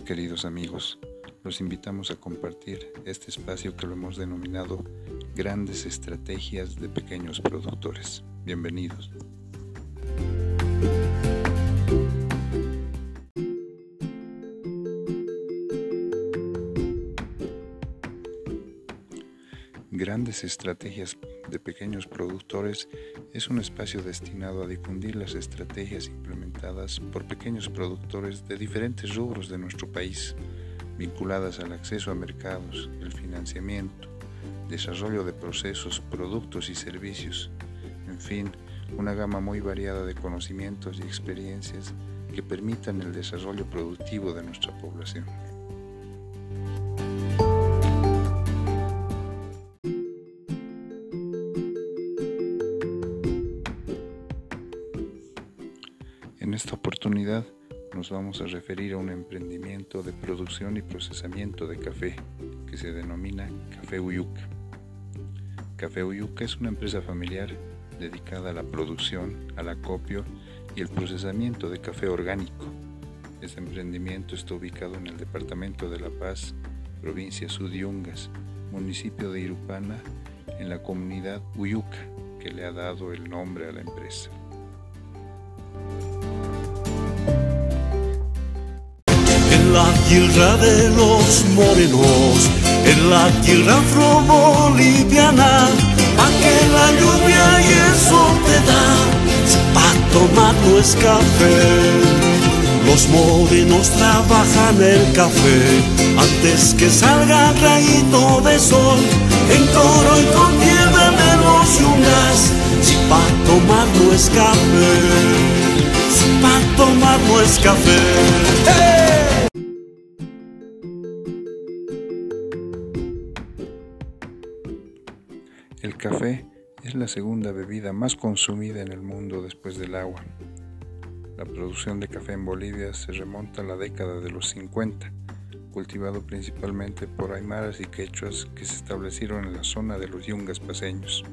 queridos amigos. Los invitamos a compartir este espacio que lo hemos denominado Grandes Estrategias de Pequeños Productores. Bienvenidos. Grandes Estrategias de Pequeños Productores es un espacio destinado a difundir las estrategias implementadas por pequeños productores de diferentes rubros de nuestro país, vinculadas al acceso a mercados, el financiamiento, desarrollo de procesos, productos y servicios, en fin, una gama muy variada de conocimientos y experiencias que permitan el desarrollo productivo de nuestra población. En esta oportunidad nos vamos a referir a un emprendimiento de producción y procesamiento de café que se denomina Café Uyuca. Café Uyuca es una empresa familiar dedicada a la producción, al acopio y el procesamiento de café orgánico. Este emprendimiento está ubicado en el departamento de La Paz, provincia Sudiungas, municipio de Irupana, en la comunidad Uyuca, que le ha dado el nombre a la empresa. La tierra de los morenos, en la tierra afro-boliviana, pa' que la lluvia y el sol te da, pa' tomar no es café. Los morenos trabajan el café antes que salga rayito de sol, en coro y con tierra de los yungas, si pa' tomar no es café, si pa' tomar no es café. Café es la segunda bebida más consumida en el mundo después del agua. La producción de café en Bolivia se remonta a la década de los 50, cultivado principalmente por aymaras y quechuas que se establecieron en la zona de los yungas paseños.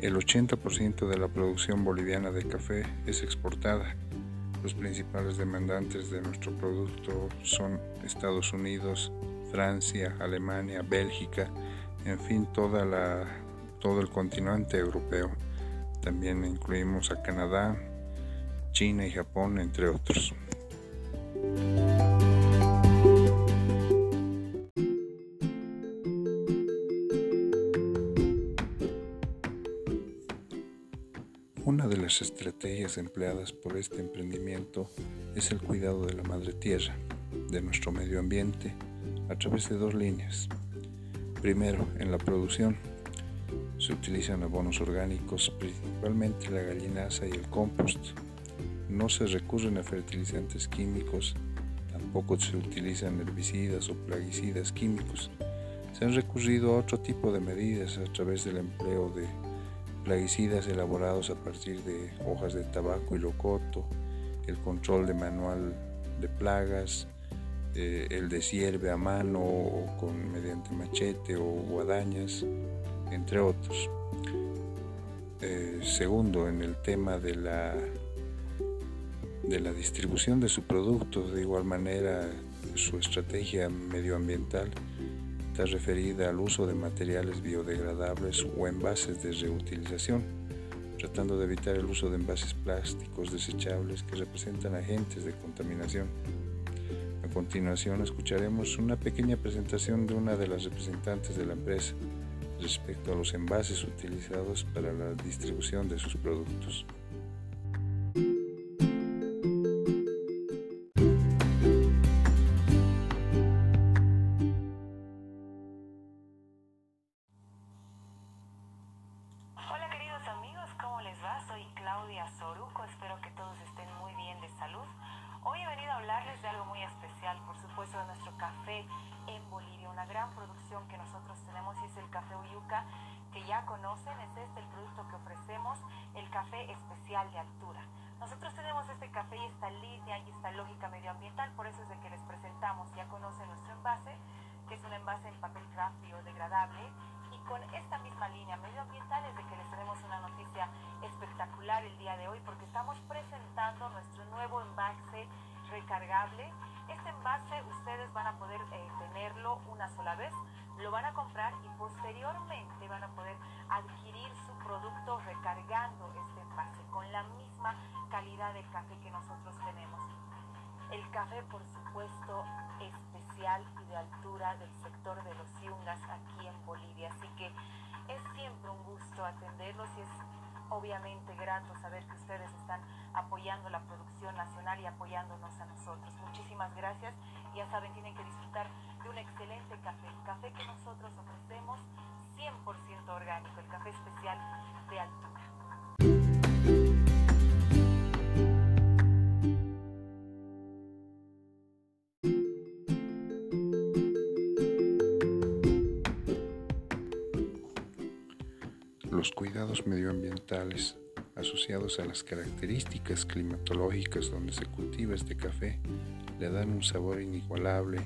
El 80% de la producción boliviana de café es exportada. Los principales demandantes de nuestro producto son Estados Unidos, Francia, Alemania, Bélgica, en fin, toda la, todo el continente europeo. También incluimos a Canadá, China y Japón, entre otros. Una de las estrategias empleadas por este emprendimiento es el cuidado de la madre tierra, de nuestro medio ambiente, a través de dos líneas. Primero, en la producción se utilizan abonos orgánicos, principalmente la gallinaza y el compost. No se recurren a fertilizantes químicos, tampoco se utilizan herbicidas o plaguicidas químicos. Se han recurrido a otro tipo de medidas a través del empleo de plaguicidas elaborados a partir de hojas de tabaco y locoto, el control de manual de plagas, eh, el de a mano o con, mediante machete o guadañas, entre otros. Eh, segundo, en el tema de la, de la distribución de su producto, de igual manera su estrategia medioambiental está referida al uso de materiales biodegradables o envases de reutilización, tratando de evitar el uso de envases plásticos desechables que representan agentes de contaminación. Continuación escucharemos una pequeña presentación de una de las representantes de la empresa respecto a los envases utilizados para la distribución de sus productos. De nuestro café en Bolivia, una gran producción que nosotros tenemos es el café Uyuca, que ya conocen, es este el producto que ofrecemos, el café especial de altura. Nosotros tenemos este café y esta línea y esta lógica medioambiental, por eso es de que les presentamos, ya conocen nuestro envase, que es un envase en papel craft biodegradable, con esta misma línea medioambiental es de que les tenemos una noticia espectacular el día de hoy, porque estamos presentando nuestro nuevo envase recargable Este envase ustedes van a poder eh, tenerlo una sola vez, lo van a comprar y posteriormente van a poder adquirir su producto recargando este envase con la misma calidad de café que nosotros. El café, por supuesto, especial y de altura del sector de los yungas aquí en Bolivia. Así que es siempre un gusto atenderlos y es obviamente grato saber que ustedes están apoyando la producción nacional y apoyándonos a nosotros. Muchísimas gracias. Ya saben, tienen que disfrutar de un excelente café. El café que nosotros ofrecemos 100% orgánico, el café especial de altura. Los cuidados medioambientales asociados a las características climatológicas donde se cultiva este café le dan un sabor inigualable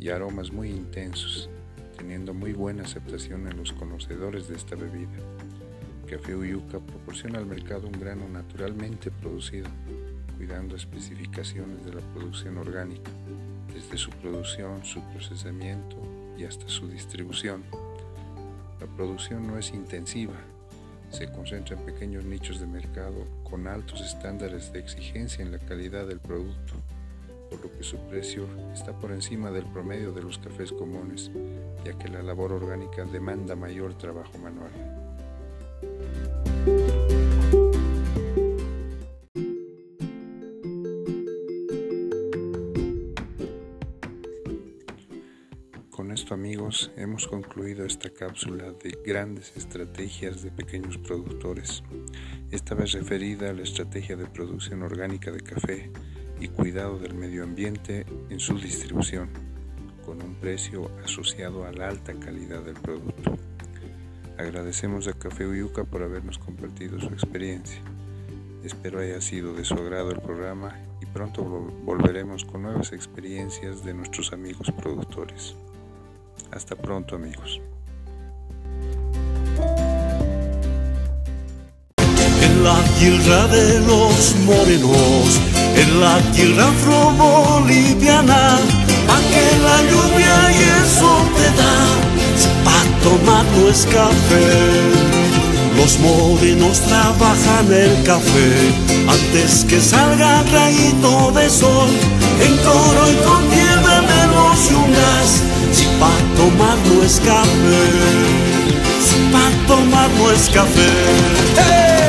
y aromas muy intensos, teniendo muy buena aceptación en los conocedores de esta bebida. Café Uyuca proporciona al mercado un grano naturalmente producido, cuidando especificaciones de la producción orgánica, desde su producción, su procesamiento y hasta su distribución. La producción no es intensiva, se concentra en pequeños nichos de mercado con altos estándares de exigencia en la calidad del producto, por lo que su precio está por encima del promedio de los cafés comunes, ya que la labor orgánica demanda mayor trabajo manual. Amigos hemos concluido esta cápsula de grandes estrategias de pequeños productores, esta vez referida a la estrategia de producción orgánica de café y cuidado del medio ambiente en su distribución, con un precio asociado a la alta calidad del producto. Agradecemos a Café Uyuca por habernos compartido su experiencia. Espero haya sido de su agrado el programa y pronto volveremos con nuevas experiencias de nuestros amigos productores. Hasta pronto amigos. En la tierra de los morenos, en la tierra afro-boliviana, pa' que la lluvia y el sol te da, pa' tomar no es café. Los morenos trabajan el café antes que salga rayito de sol, en coro y con tierra pa' tomar no es café, pa' tomar no es café. ¡Hey!